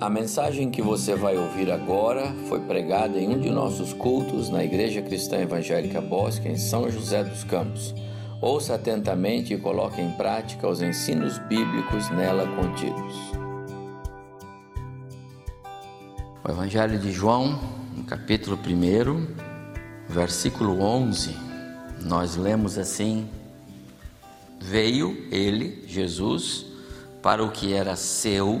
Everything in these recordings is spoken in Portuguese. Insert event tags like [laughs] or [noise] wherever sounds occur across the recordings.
A mensagem que você vai ouvir agora foi pregada em um de nossos cultos na Igreja Cristã Evangélica Bosque, em São José dos Campos. Ouça atentamente e coloque em prática os ensinos bíblicos nela contidos. O Evangelho de João, no capítulo 1, versículo 11, nós lemos assim: Veio ele, Jesus, para o que era seu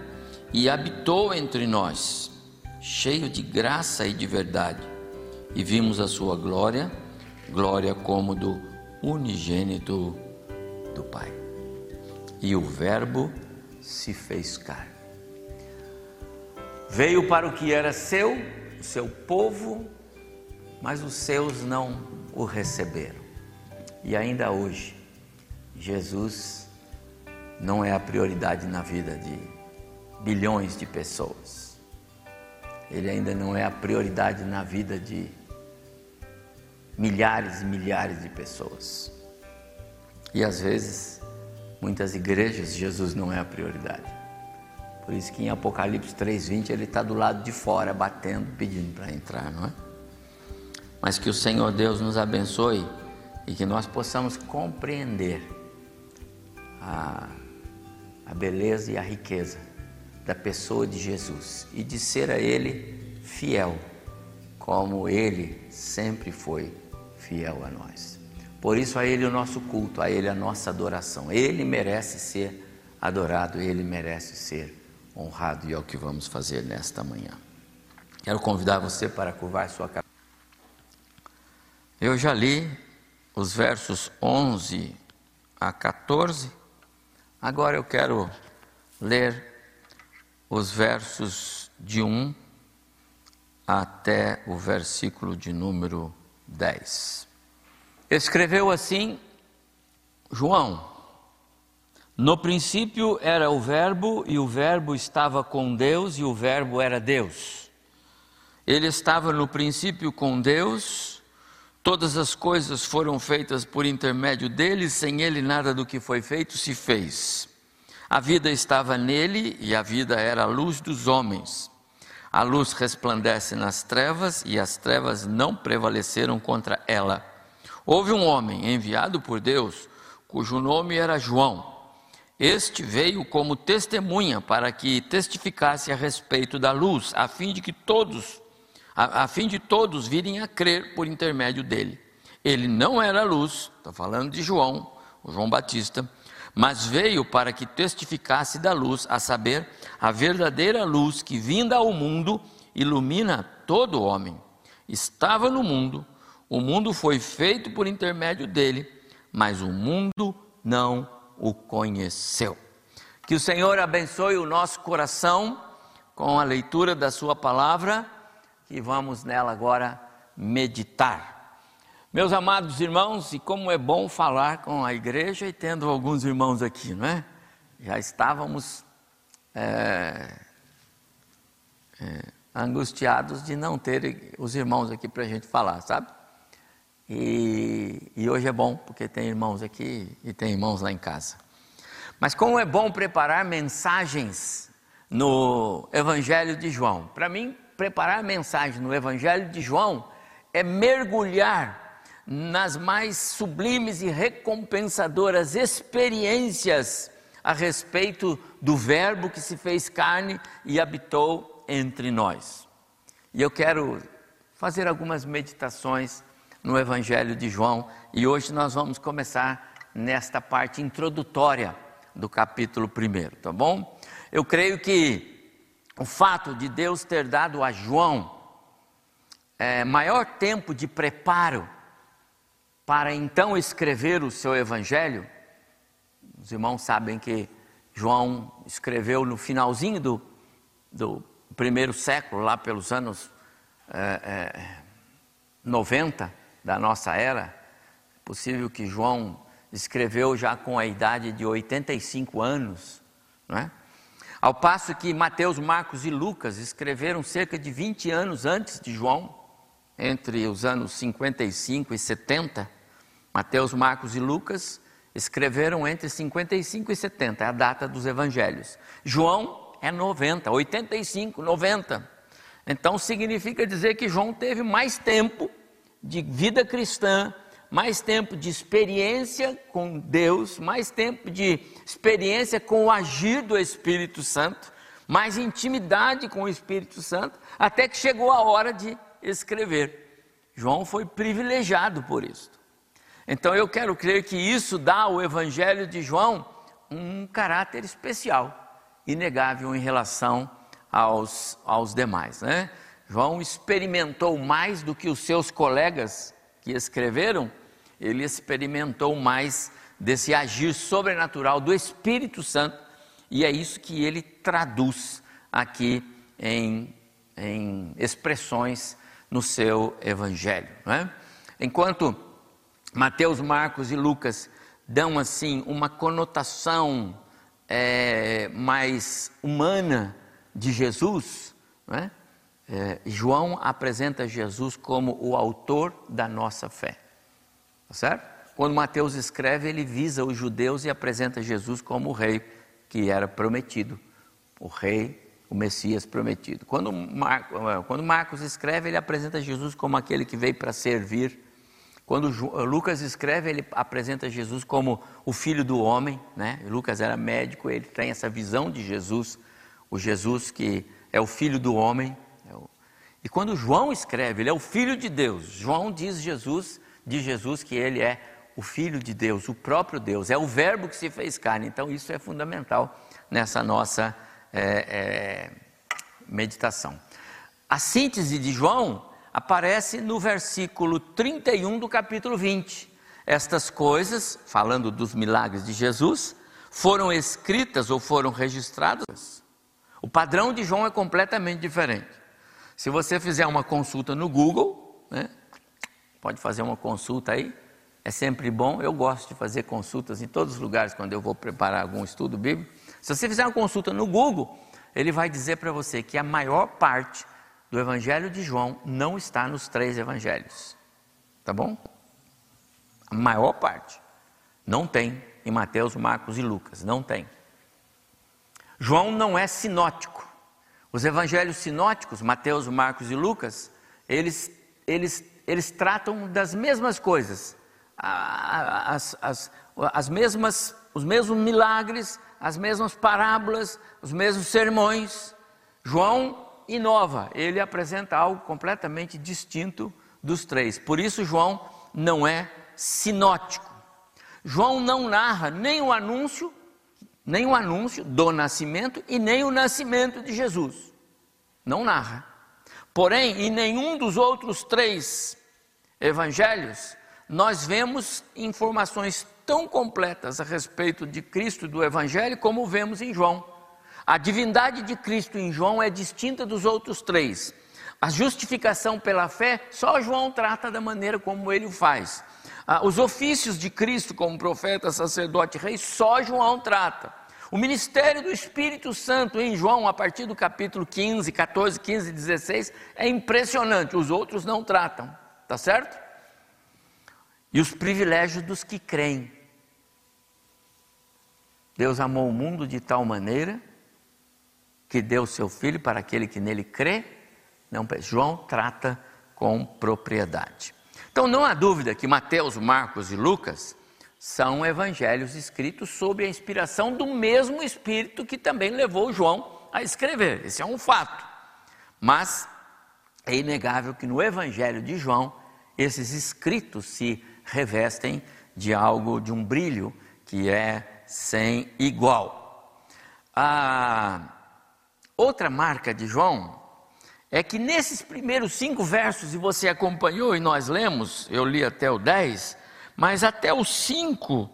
e habitou entre nós, cheio de graça e de verdade, e vimos a sua glória, glória como do unigênito do Pai. E o Verbo se fez carne. Veio para o que era seu, o seu povo, mas os seus não o receberam. E ainda hoje, Jesus não é a prioridade na vida de bilhões de pessoas. Ele ainda não é a prioridade na vida de milhares e milhares de pessoas. E às vezes, muitas igrejas, Jesus não é a prioridade. Por isso que em Apocalipse 3,20 ele está do lado de fora, batendo, pedindo para entrar, não é? Mas que o Senhor Deus nos abençoe e que nós possamos compreender a, a beleza e a riqueza da pessoa de Jesus e de ser a Ele fiel, como Ele sempre foi fiel a nós. Por isso, a Ele o nosso culto, a Ele a nossa adoração. Ele merece ser adorado, Ele merece ser honrado e é o que vamos fazer nesta manhã. Quero convidar você para curvar sua cabeça. Eu já li os versos 11 a 14, agora eu quero ler os versos de 1 até o versículo de número 10. Escreveu assim João: No princípio era o Verbo, e o Verbo estava com Deus, e o Verbo era Deus. Ele estava no princípio com Deus, todas as coisas foram feitas por intermédio dele, sem ele nada do que foi feito se fez. A vida estava nele e a vida era a luz dos homens. A luz resplandece nas trevas e as trevas não prevaleceram contra ela. Houve um homem enviado por Deus, cujo nome era João. Este veio como testemunha para que testificasse a respeito da luz, a fim de que todos, a, a fim de todos virem a crer por intermédio dele. Ele não era luz, está falando de João, o João Batista mas veio para que testificasse da luz, a saber, a verdadeira luz que, vinda ao mundo, ilumina todo homem. Estava no mundo, o mundo foi feito por intermédio dele, mas o mundo não o conheceu. Que o Senhor abençoe o nosso coração com a leitura da Sua palavra, que vamos nela agora meditar. Meus amados irmãos, e como é bom falar com a igreja e tendo alguns irmãos aqui, não é? Já estávamos é, é, angustiados de não ter os irmãos aqui para a gente falar, sabe? E, e hoje é bom, porque tem irmãos aqui e tem irmãos lá em casa. Mas como é bom preparar mensagens no Evangelho de João. Para mim, preparar mensagem no Evangelho de João é mergulhar nas mais sublimes e recompensadoras experiências a respeito do Verbo que se fez carne e habitou entre nós. E eu quero fazer algumas meditações no Evangelho de João e hoje nós vamos começar nesta parte introdutória do capítulo 1, tá bom? Eu creio que o fato de Deus ter dado a João é, maior tempo de preparo para então escrever o seu evangelho. Os irmãos sabem que João escreveu no finalzinho do, do primeiro século, lá pelos anos é, é, 90 da nossa era, é possível que João escreveu já com a idade de 85 anos, não é? Ao passo que Mateus, Marcos e Lucas escreveram cerca de 20 anos antes de João, entre os anos 55 e 70. Mateus, Marcos e Lucas escreveram entre 55 e 70, é a data dos evangelhos. João é 90, 85, 90. Então significa dizer que João teve mais tempo de vida cristã, mais tempo de experiência com Deus, mais tempo de experiência com o agir do Espírito Santo, mais intimidade com o Espírito Santo, até que chegou a hora de escrever. João foi privilegiado por isso. Então eu quero crer que isso dá ao Evangelho de João um caráter especial, inegável em relação aos, aos demais. Né? João experimentou mais do que os seus colegas que escreveram ele experimentou mais desse agir sobrenatural do Espírito Santo, e é isso que ele traduz aqui em, em expressões no seu Evangelho. É? Enquanto Mateus, Marcos e Lucas dão assim uma conotação é, mais humana de Jesus, é? É, João apresenta Jesus como o autor da nossa fé. Tá certo? Quando Mateus escreve, ele visa os judeus e apresenta Jesus como o rei que era prometido, o rei, o Messias prometido. Quando. Quando Marcos escreve, ele apresenta Jesus como aquele que veio para servir. Quando Lucas escreve, ele apresenta Jesus como o filho do homem, né? Lucas era médico, ele tem essa visão de Jesus, o Jesus que é o filho do homem. É e quando João escreve, ele é o filho de Deus. João diz Jesus de Jesus que ele é o Filho de Deus, o próprio Deus, é o Verbo que se fez carne. Então, isso é fundamental nessa nossa é, é, meditação. A síntese de João aparece no versículo 31 do capítulo 20. Estas coisas, falando dos milagres de Jesus, foram escritas ou foram registradas. O padrão de João é completamente diferente. Se você fizer uma consulta no Google, né, Pode fazer uma consulta aí, é sempre bom. Eu gosto de fazer consultas em todos os lugares quando eu vou preparar algum estudo bíblico. Se você fizer uma consulta no Google, ele vai dizer para você que a maior parte do Evangelho de João não está nos três evangelhos. Tá bom? A maior parte. Não tem em Mateus, Marcos e Lucas. Não tem. João não é sinótico. Os evangelhos sinóticos, Mateus, Marcos e Lucas, eles, eles eles tratam das mesmas coisas, as, as, as mesmas, os mesmos milagres, as mesmas parábolas, os mesmos sermões. João inova, ele apresenta algo completamente distinto dos três. Por isso, João não é sinótico. João não narra nem o anúncio, nem o anúncio do nascimento e nem o nascimento de Jesus. Não narra. Porém, em nenhum dos outros três evangelhos, nós vemos informações tão completas a respeito de Cristo e do Evangelho como vemos em João. A divindade de Cristo em João é distinta dos outros três. A justificação pela fé, só João trata da maneira como ele o faz. Ah, os ofícios de Cristo como profeta, sacerdote, rei, só João trata. O ministério do Espírito Santo em João, a partir do capítulo 15, 14, 15 e 16, é impressionante, os outros não tratam, tá certo? E os privilégios dos que creem. Deus amou o mundo de tal maneira que deu seu filho para aquele que nele crê. Não, João trata com propriedade. Então não há dúvida que Mateus, Marcos e Lucas são evangelhos escritos sob a inspiração do mesmo Espírito que também levou João a escrever. Esse é um fato. Mas é inegável que no Evangelho de João esses escritos se revestem de algo, de um brilho que é sem igual. A outra marca de João é que nesses primeiros cinco versos, e você acompanhou e nós lemos, eu li até o 10, mas até o 5,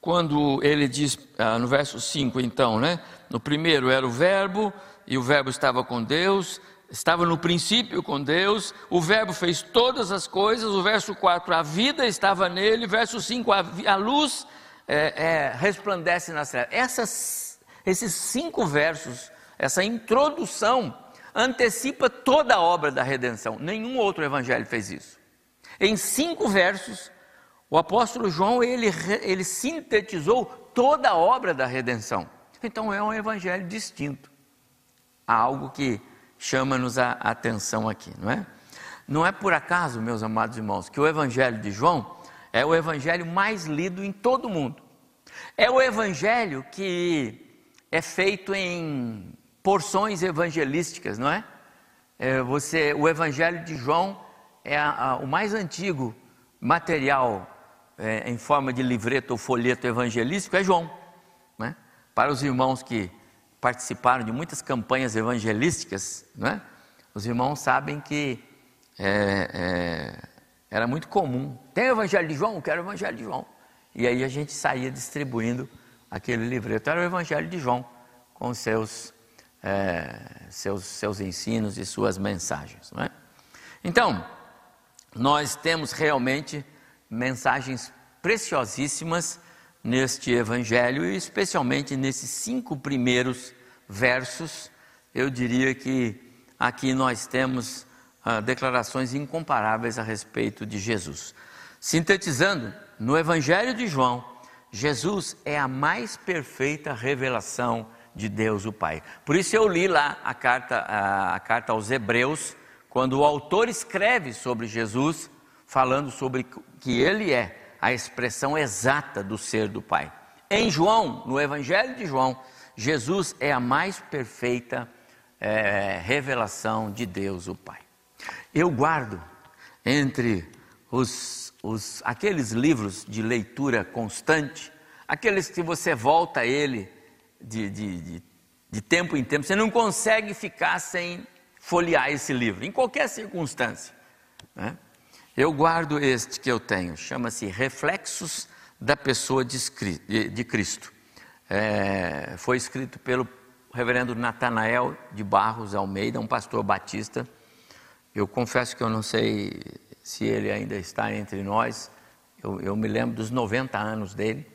quando ele diz, ah, no verso 5 então, né? No primeiro era o Verbo, e o Verbo estava com Deus, estava no princípio com Deus, o Verbo fez todas as coisas, o verso 4, a vida estava nele, verso 5, a, a luz é, é, resplandece nas trevas. Essas, esses cinco versos, essa introdução, antecipa toda a obra da redenção. Nenhum outro evangelho fez isso. Em cinco versos, o apóstolo João ele, ele sintetizou toda a obra da redenção. Então é um evangelho distinto. Há algo que chama-nos a atenção aqui, não é? Não é por acaso, meus amados irmãos, que o evangelho de João é o evangelho mais lido em todo o mundo. É o evangelho que é feito em porções evangelísticas, não é? é você, o evangelho de João é a, a, o mais antigo material é, em forma de livreto ou folheto evangelístico, é João. Né? Para os irmãos que participaram de muitas campanhas evangelísticas, né? os irmãos sabem que é, é, era muito comum. Tem o Evangelho de João? Quero o Evangelho de João. E aí a gente saía distribuindo aquele livreto. Era o Evangelho de João, com seus, é, seus, seus ensinos e suas mensagens. Não é? Então, nós temos realmente mensagens preciosíssimas neste Evangelho e especialmente nesses cinco primeiros versos. Eu diria que aqui nós temos ah, declarações incomparáveis a respeito de Jesus. Sintetizando, no Evangelho de João, Jesus é a mais perfeita revelação de Deus o Pai. Por isso eu li lá a carta, a, a carta aos Hebreus, quando o autor escreve sobre Jesus, falando sobre que ele é a expressão exata do ser do Pai. Em João, no Evangelho de João, Jesus é a mais perfeita é, revelação de Deus o Pai. Eu guardo entre os, os, aqueles livros de leitura constante, aqueles que você volta a ele de, de, de, de tempo em tempo, você não consegue ficar sem folhear esse livro, em qualquer circunstância. Né? Eu guardo este que eu tenho, chama-se Reflexos da Pessoa de Cristo. É, foi escrito pelo reverendo Natanael de Barros Almeida, um pastor batista. Eu confesso que eu não sei se ele ainda está entre nós, eu, eu me lembro dos 90 anos dele.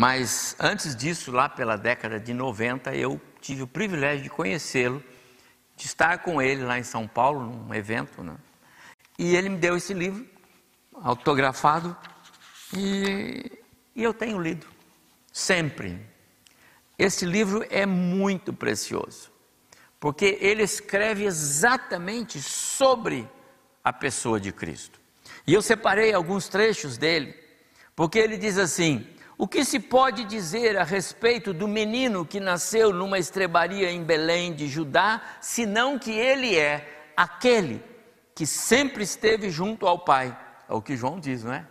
Mas antes disso, lá pela década de 90, eu tive o privilégio de conhecê-lo, de estar com ele lá em São Paulo, num evento, né? E ele me deu esse livro, autografado, e, e eu tenho lido, sempre. Esse livro é muito precioso, porque ele escreve exatamente sobre a pessoa de Cristo. E eu separei alguns trechos dele, porque ele diz assim: o que se pode dizer a respeito do menino que nasceu numa estrebaria em Belém de Judá, senão que ele é aquele que sempre esteve junto ao Pai. É o que João diz, não é?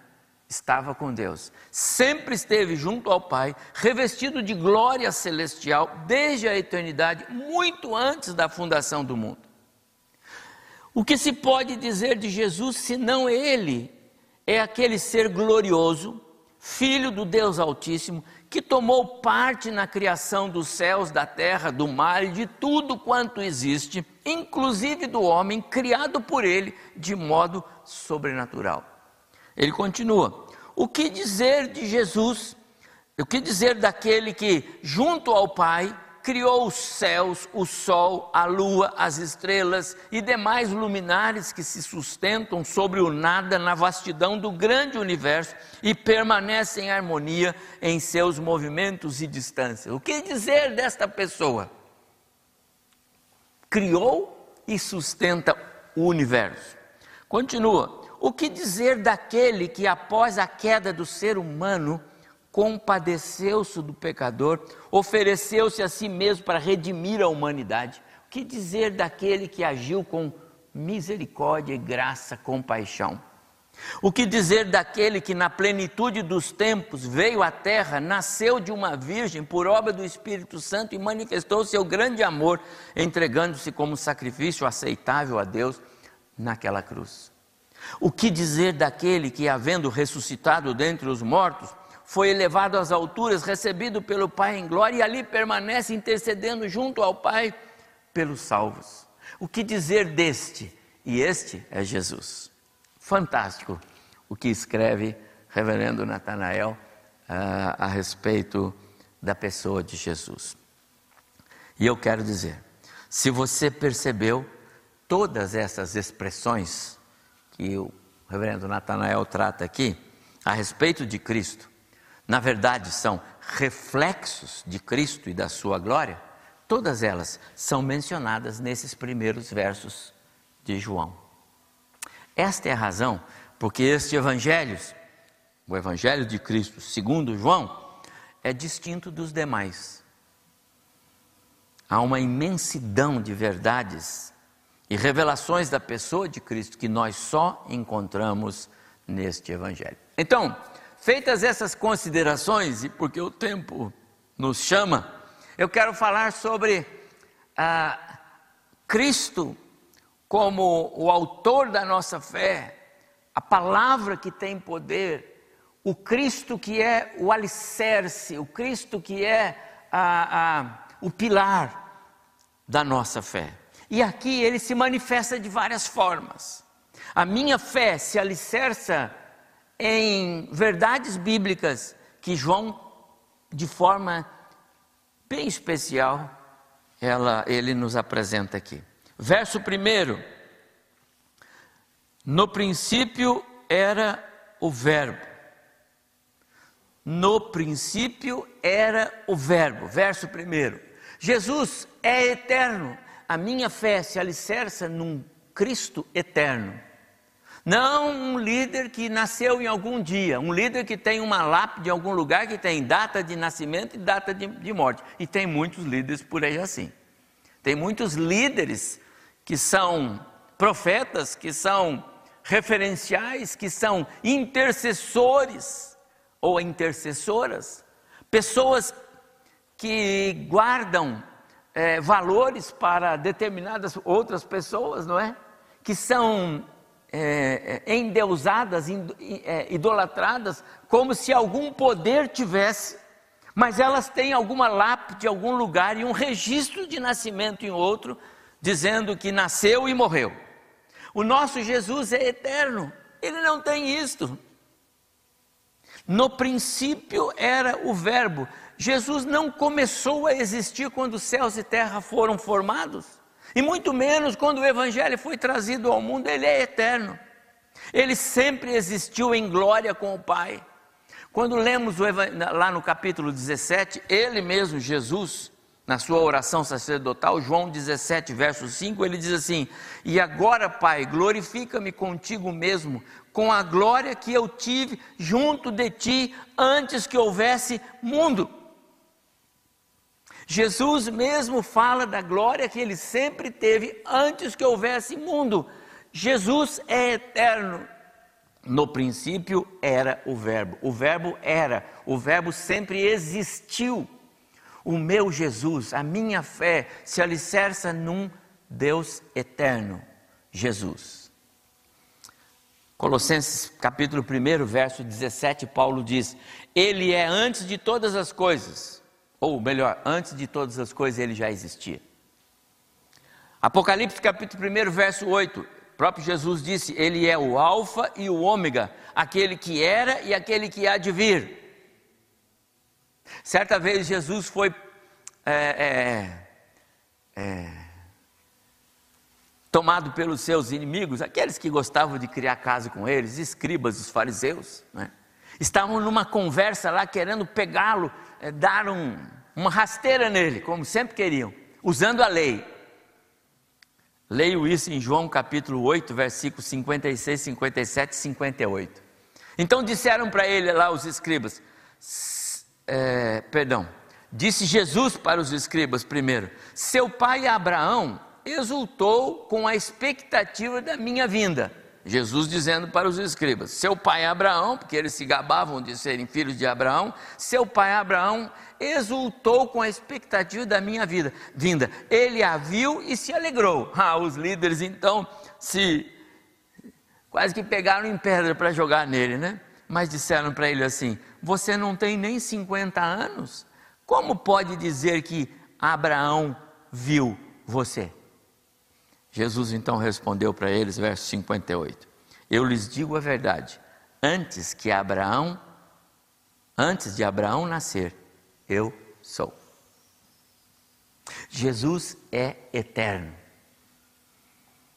Estava com Deus. Sempre esteve junto ao Pai, revestido de glória celestial desde a eternidade, muito antes da fundação do mundo. O que se pode dizer de Jesus senão ele é aquele ser glorioso, filho do Deus Altíssimo, que tomou parte na criação dos céus, da terra, do mar e de tudo quanto existe, inclusive do homem criado por ele de modo sobrenatural. Ele continua: O que dizer de Jesus? O que dizer daquele que, junto ao Pai, criou os céus, o sol, a lua, as estrelas e demais luminares que se sustentam sobre o nada na vastidão do grande universo e permanecem em harmonia em seus movimentos e distâncias. O que dizer desta pessoa? Criou e sustenta o universo. Continua. O que dizer daquele que, após a queda do ser humano, compadeceu-se do pecador, ofereceu-se a si mesmo para redimir a humanidade. O que dizer daquele que agiu com misericórdia, graça, compaixão? O que dizer daquele que, na plenitude dos tempos, veio à terra, nasceu de uma virgem por obra do Espírito Santo e manifestou seu grande amor, entregando-se como sacrifício aceitável a Deus naquela cruz? O que dizer daquele que, havendo ressuscitado dentre os mortos, foi elevado às alturas, recebido pelo Pai em glória, e ali permanece intercedendo junto ao Pai pelos salvos. O que dizer deste? E este é Jesus. Fantástico o que escreve Reverendo Natanael uh, a respeito da pessoa de Jesus. E eu quero dizer, se você percebeu todas essas expressões que o Reverendo Natanael trata aqui a respeito de Cristo, na verdade são reflexos de Cristo e da sua glória, todas elas são mencionadas nesses primeiros versos de João. Esta é a razão porque este evangelho, o evangelho de Cristo, segundo João, é distinto dos demais. Há uma imensidão de verdades e revelações da pessoa de Cristo que nós só encontramos neste evangelho. Então, Feitas essas considerações, e porque o tempo nos chama, eu quero falar sobre ah, Cristo como o autor da nossa fé, a palavra que tem poder, o Cristo que é o alicerce, o Cristo que é ah, ah, o pilar da nossa fé. E aqui ele se manifesta de várias formas. A minha fé se alicerça em verdades bíblicas que João, de forma bem especial, ela, ele nos apresenta aqui. Verso 1: No princípio era o Verbo. No princípio era o Verbo. Verso 1. Jesus é eterno. A minha fé se alicerça num Cristo eterno. Não um líder que nasceu em algum dia, um líder que tem uma lápide em algum lugar que tem data de nascimento e data de, de morte. E tem muitos líderes por aí assim. Tem muitos líderes que são profetas, que são referenciais, que são intercessores ou intercessoras, pessoas que guardam é, valores para determinadas outras pessoas, não é? Que são é, é, endeusadas, é, idolatradas, como se algum poder tivesse, mas elas têm alguma lápide algum lugar e um registro de nascimento em outro, dizendo que nasceu e morreu. O nosso Jesus é eterno, ele não tem isto. No princípio era o Verbo. Jesus não começou a existir quando céus e terra foram formados. E muito menos quando o Evangelho foi trazido ao mundo, ele é eterno. Ele sempre existiu em glória com o Pai. Quando lemos lá no capítulo 17, ele mesmo, Jesus, na sua oração sacerdotal, João 17, verso 5, ele diz assim: E agora, Pai, glorifica-me contigo mesmo, com a glória que eu tive junto de ti antes que houvesse mundo. Jesus mesmo fala da glória que ele sempre teve antes que houvesse mundo. Jesus é eterno. No princípio era o Verbo. O Verbo era, o Verbo sempre existiu. O meu Jesus, a minha fé se alicerça num Deus eterno, Jesus. Colossenses capítulo 1, verso 17, Paulo diz: Ele é antes de todas as coisas ou melhor, antes de todas as coisas ele já existia. Apocalipse capítulo 1, verso 8, o próprio Jesus disse: Ele é o Alfa e o Ômega, aquele que era e aquele que há de vir. Certa vez Jesus foi é, é, é, tomado pelos seus inimigos, aqueles que gostavam de criar casa com eles, escribas, os fariseus, né? Estavam numa conversa lá querendo pegá-lo é, dar um, uma rasteira nele, como sempre queriam, usando a lei. Leio isso em João capítulo 8, versículos 56, 57 e 58. Então disseram para ele lá os escribas, é, perdão, disse Jesus para os escribas primeiro: Seu pai Abraão exultou com a expectativa da minha vinda Jesus dizendo para os escribas: seu pai Abraão, porque eles se gabavam de serem filhos de Abraão, seu pai Abraão exultou com a expectativa da minha vida, vinda. Ele a viu e se alegrou. [laughs] Ah, os líderes então se quase que pegaram em pedra para jogar nele, né? Mas disseram para ele assim: Você não tem nem 50 anos? Como pode dizer que Abraão viu? você. Jesus então respondeu para eles, verso 58. Eu lhes digo a verdade, antes que Abraão, antes de Abraão nascer, eu sou. Jesus é eterno.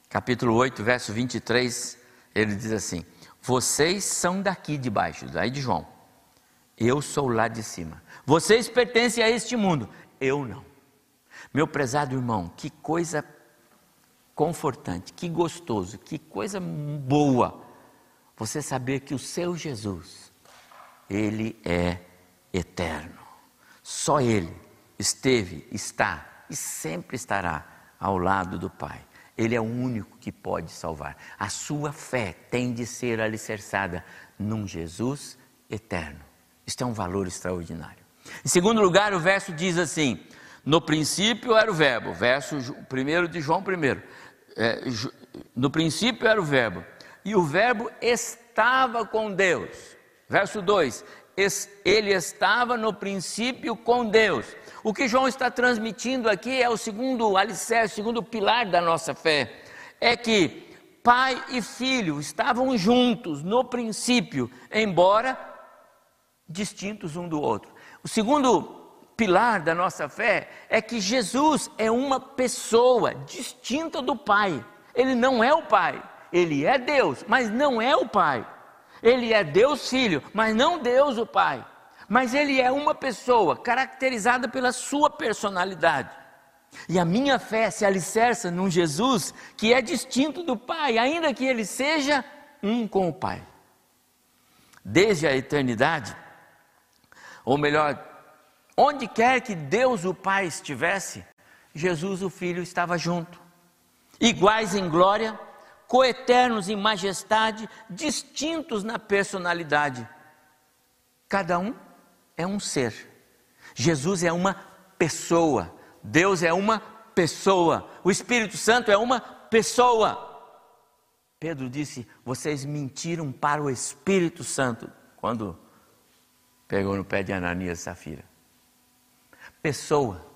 Capítulo 8, verso 23, ele diz assim: Vocês são daqui de baixo, daí de João. Eu sou lá de cima. Vocês pertencem a este mundo, eu não. Meu prezado irmão, que coisa confortante, que gostoso, que coisa boa você saber que o seu Jesus, ele é eterno. Só ele esteve, está e sempre estará ao lado do Pai. Ele é o único que pode salvar. A sua fé tem de ser alicerçada num Jesus eterno. Isto é um valor extraordinário. Em segundo lugar, o verso diz assim: No princípio era o Verbo, verso 1 de João 1. É, no princípio era o Verbo, e o Verbo estava com Deus. Verso 2: Ele estava no princípio com Deus. O que João está transmitindo aqui é o segundo alicerce, o segundo pilar da nossa fé. É que pai e filho estavam juntos no princípio, embora distintos um do outro. O segundo pilar da nossa fé é que Jesus é uma pessoa distinta do Pai. Ele não é o Pai, ele é Deus, mas não é o Pai. Ele é Deus Filho, mas não Deus o Pai mas ele é uma pessoa caracterizada pela sua personalidade. E a minha fé se alicerça num Jesus que é distinto do Pai, ainda que ele seja um com o Pai. Desde a eternidade, ou melhor, onde quer que Deus o Pai estivesse, Jesus o Filho estava junto. Iguais em glória, coeternos em majestade, distintos na personalidade. Cada um é um ser. Jesus é uma pessoa. Deus é uma pessoa. O Espírito Santo é uma pessoa. Pedro disse: Vocês mentiram para o Espírito Santo quando pegou no pé de Ananias e Safira. Pessoa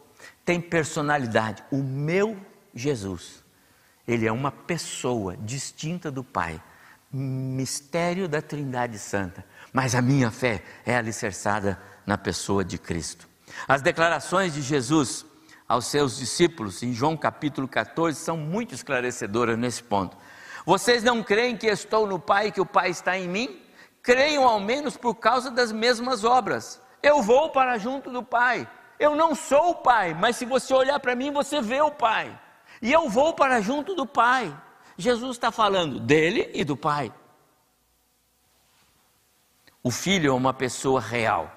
tem personalidade. O meu Jesus, ele é uma pessoa distinta do Pai. Mistério da Trindade Santa. Mas a minha fé é alicerçada na pessoa de Cristo. As declarações de Jesus aos seus discípulos em João capítulo 14 são muito esclarecedoras nesse ponto. Vocês não creem que estou no Pai e que o Pai está em mim? Creiam ao menos por causa das mesmas obras. Eu vou para junto do Pai. Eu não sou o Pai, mas se você olhar para mim, você vê o Pai. E eu vou para junto do Pai. Jesus está falando dele e do Pai. O Filho é uma pessoa real.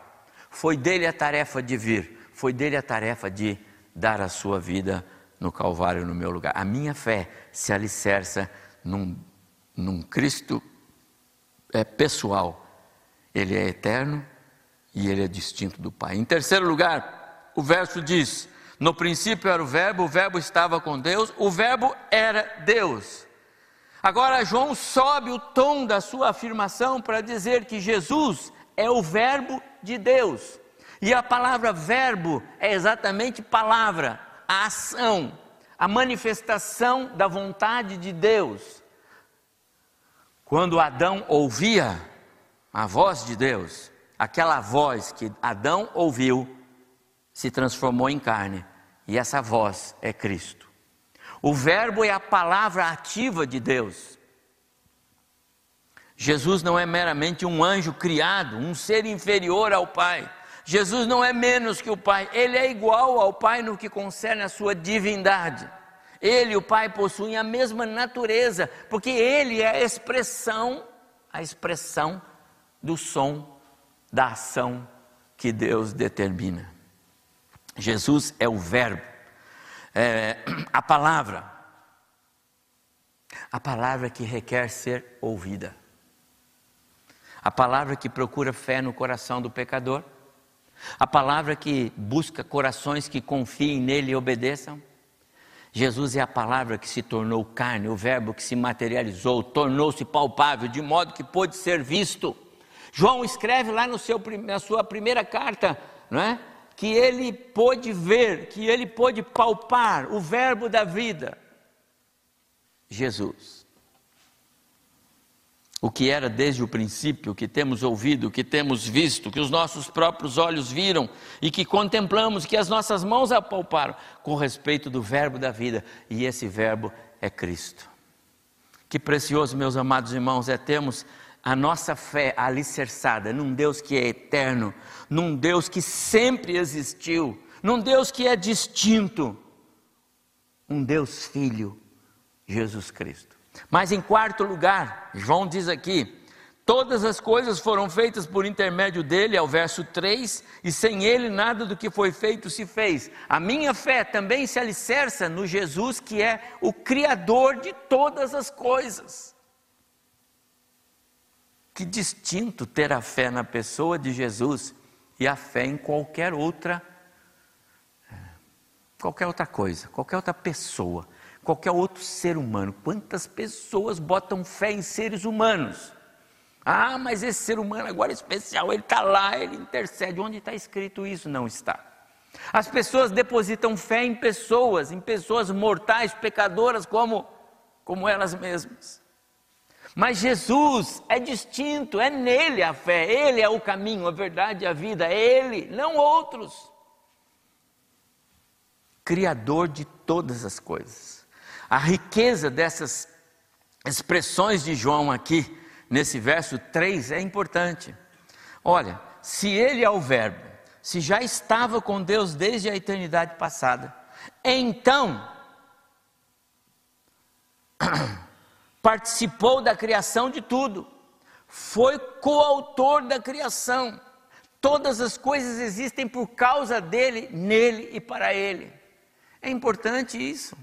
Foi dele a tarefa de vir, foi dele a tarefa de dar a sua vida no Calvário, no meu lugar. A minha fé se alicerça num, num Cristo é, pessoal. Ele é eterno e ele é distinto do Pai. Em terceiro lugar, o verso diz: No princípio era o Verbo, o Verbo estava com Deus, o Verbo era Deus. Agora, João sobe o tom da sua afirmação para dizer que Jesus é o Verbo de Deus. E a palavra verbo é exatamente palavra, a ação, a manifestação da vontade de Deus. Quando Adão ouvia a voz de Deus, aquela voz que Adão ouviu se transformou em carne, e essa voz é Cristo. O Verbo é a palavra ativa de Deus. Jesus não é meramente um anjo criado, um ser inferior ao Pai. Jesus não é menos que o Pai, ele é igual ao Pai no que concerne a sua divindade. Ele e o Pai possuem a mesma natureza, porque ele é a expressão, a expressão do som da ação que Deus determina. Jesus é o Verbo, é, a palavra, a palavra que requer ser ouvida a palavra que procura fé no coração do pecador, a palavra que busca corações que confiem nele e obedeçam. Jesus é a palavra que se tornou carne, o verbo que se materializou, tornou-se palpável, de modo que pôde ser visto. João escreve lá no seu, na sua primeira carta, não é? Que ele pôde ver, que ele pôde palpar o Verbo da vida, Jesus. O que era desde o princípio, que temos ouvido, que temos visto, que os nossos próprios olhos viram e que contemplamos, que as nossas mãos apalparam com respeito do Verbo da vida, e esse Verbo é Cristo. Que precioso, meus amados irmãos, é termos a nossa fé alicerçada num Deus que é eterno, num Deus que sempre existiu, num Deus que é distinto, um Deus Filho, Jesus Cristo. Mas em quarto lugar, João diz aqui: todas as coisas foram feitas por intermédio dele, ao verso 3, e sem ele nada do que foi feito se fez. A minha fé também se alicerça no Jesus, que é o Criador de todas as coisas. Que distinto ter a fé na pessoa de Jesus e a fé em qualquer outra é, qualquer outra coisa, qualquer outra pessoa qualquer outro ser humano. Quantas pessoas botam fé em seres humanos? Ah, mas esse ser humano agora é especial, ele está lá, ele intercede. Onde está escrito isso? Não está. As pessoas depositam fé em pessoas, em pessoas mortais, pecadoras, como, como elas mesmas. Mas Jesus é distinto, é nele a fé, ele é o caminho, a verdade a vida, é ele, não outros. Criador de todas as coisas. A riqueza dessas expressões de João aqui, nesse verso 3, é importante. Olha, se ele é o Verbo, se já estava com Deus desde a eternidade passada, então [clears throat] participou da criação de tudo, foi coautor da criação. Todas as coisas existem por causa dele, nele e para ele. É importante isso.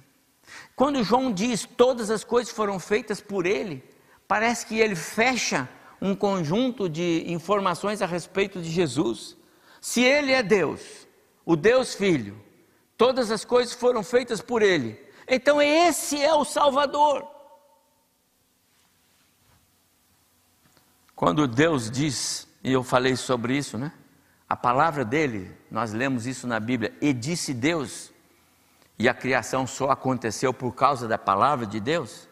Quando João diz todas as coisas foram feitas por ele, parece que ele fecha um conjunto de informações a respeito de Jesus. Se ele é Deus, o Deus Filho, todas as coisas foram feitas por ele, então esse é o Salvador. Quando Deus diz, e eu falei sobre isso, né? A palavra dele, nós lemos isso na Bíblia, e disse Deus, e a criação só aconteceu por causa da palavra de Deus,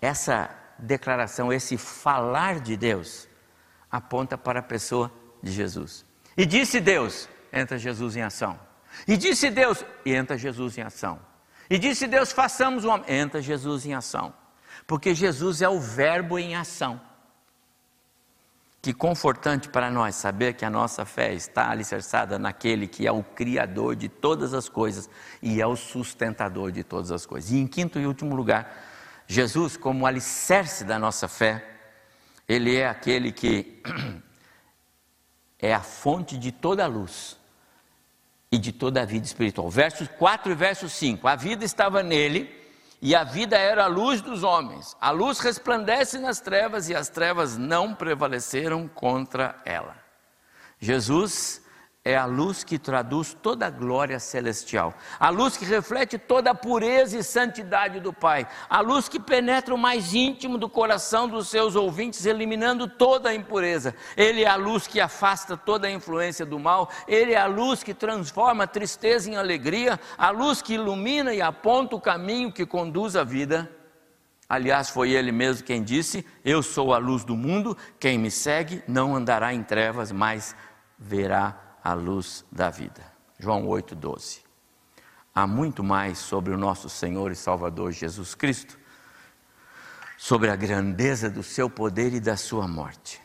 essa declaração, esse falar de Deus, aponta para a pessoa de Jesus. E disse Deus, entra Jesus em ação. E disse Deus, e entra Jesus em ação. E disse Deus, façamos o homem, entra Jesus em ação. Porque Jesus é o Verbo em ação. Que confortante para nós saber que a nossa fé está alicerçada naquele que é o Criador de todas as coisas e é o sustentador de todas as coisas. E em quinto e último lugar, Jesus, como alicerce da nossa fé, ele é aquele que [clears throat] é a fonte de toda a luz e de toda a vida espiritual. Versos 4 e verso 5: a vida estava nele e a vida era a luz dos homens. A luz resplandece nas trevas e as trevas não prevaleceram contra ela. Jesus é a luz que traduz toda a glória celestial, a luz que reflete toda a pureza e santidade do Pai, a luz que penetra o mais íntimo do coração dos seus ouvintes, eliminando toda a impureza. Ele é a luz que afasta toda a influência do mal, ele é a luz que transforma a tristeza em alegria, a luz que ilumina e aponta o caminho que conduz à vida. Aliás, foi ele mesmo quem disse: Eu sou a luz do mundo, quem me segue não andará em trevas, mas verá a luz da vida. João 8,12. Há muito mais sobre o nosso Senhor e Salvador Jesus Cristo, sobre a grandeza do seu poder e da sua morte.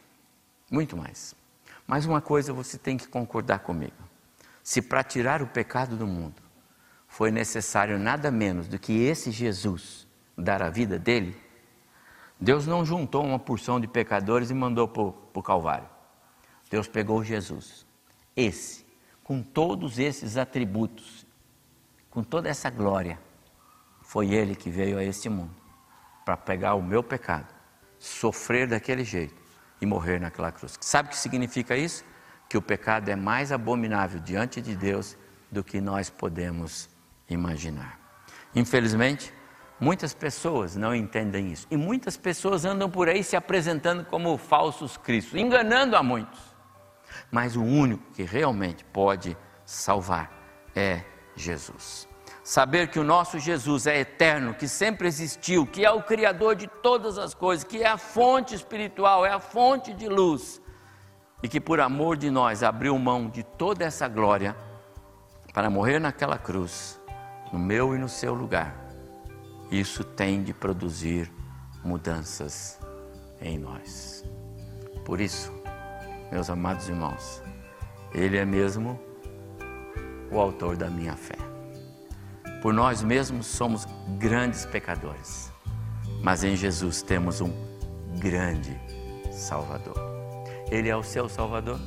Muito mais. Mas uma coisa você tem que concordar comigo: se para tirar o pecado do mundo foi necessário nada menos do que esse Jesus dar a vida dele, Deus não juntou uma porção de pecadores e mandou para o Calvário. Deus pegou Jesus esse, com todos esses atributos, com toda essa glória, foi ele que veio a este mundo para pegar o meu pecado, sofrer daquele jeito e morrer naquela cruz. Sabe o que significa isso? Que o pecado é mais abominável diante de Deus do que nós podemos imaginar. Infelizmente, muitas pessoas não entendem isso. E muitas pessoas andam por aí se apresentando como falsos cristos, enganando a muitos. Mas o único que realmente pode salvar é Jesus. Saber que o nosso Jesus é eterno, que sempre existiu, que é o Criador de todas as coisas, que é a fonte espiritual, é a fonte de luz, e que por amor de nós abriu mão de toda essa glória para morrer naquela cruz, no meu e no seu lugar. Isso tem de produzir mudanças em nós. Por isso, meus amados irmãos, Ele é mesmo o autor da minha fé. Por nós mesmos somos grandes pecadores, mas em Jesus temos um grande Salvador. Ele é o seu Salvador?